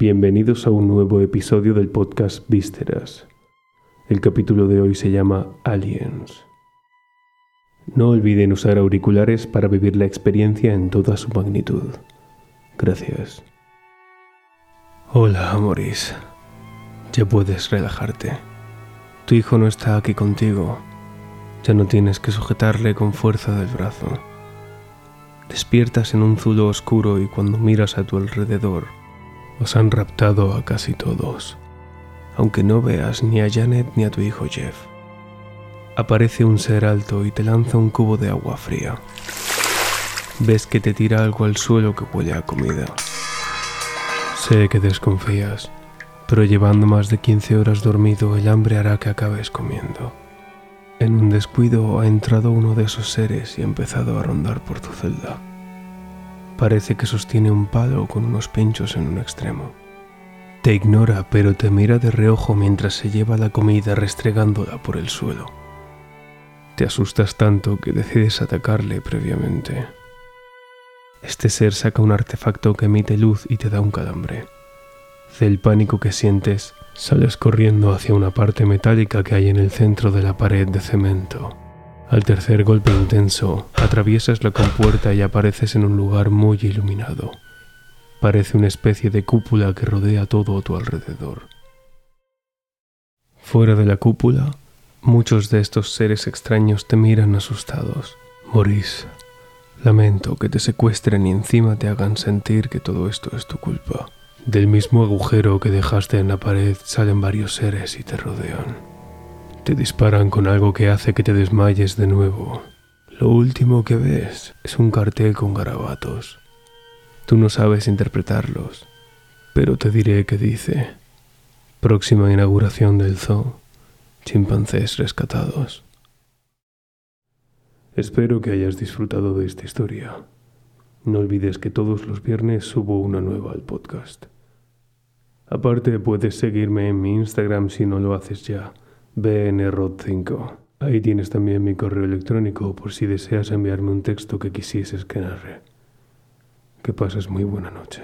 Bienvenidos a un nuevo episodio del podcast Vísceras. El capítulo de hoy se llama Aliens. No olviden usar auriculares para vivir la experiencia en toda su magnitud. Gracias. Hola, Amoris. Ya puedes relajarte. Tu hijo no está aquí contigo. Ya no tienes que sujetarle con fuerza del brazo. Despiertas en un zulo oscuro y cuando miras a tu alrededor, os han raptado a casi todos, aunque no veas ni a Janet ni a tu hijo Jeff. Aparece un ser alto y te lanza un cubo de agua fría. Ves que te tira algo al suelo que huele a comida. Sé que desconfías, pero llevando más de 15 horas dormido el hambre hará que acabes comiendo. En un descuido ha entrado uno de esos seres y ha empezado a rondar por tu celda. Parece que sostiene un palo con unos pinchos en un extremo. Te ignora, pero te mira de reojo mientras se lleva la comida restregándola por el suelo. Te asustas tanto que decides atacarle previamente. Este ser saca un artefacto que emite luz y te da un calambre. Del pánico que sientes, sales corriendo hacia una parte metálica que hay en el centro de la pared de cemento. Al tercer golpe intenso, atraviesas la compuerta y apareces en un lugar muy iluminado. Parece una especie de cúpula que rodea todo a tu alrededor. Fuera de la cúpula, muchos de estos seres extraños te miran asustados. Morís, lamento que te secuestren y encima te hagan sentir que todo esto es tu culpa. Del mismo agujero que dejaste en la pared salen varios seres y te rodean. Te disparan con algo que hace que te desmayes de nuevo. Lo último que ves es un cartel con garabatos. Tú no sabes interpretarlos, pero te diré que dice, próxima inauguración del zoo, chimpancés rescatados. Espero que hayas disfrutado de esta historia. No olvides que todos los viernes subo una nueva al podcast. Aparte puedes seguirme en mi Instagram si no lo haces ya bnrod5. Ahí tienes también mi correo electrónico por si deseas enviarme un texto que quisieses que narre. Que pases muy buena noche.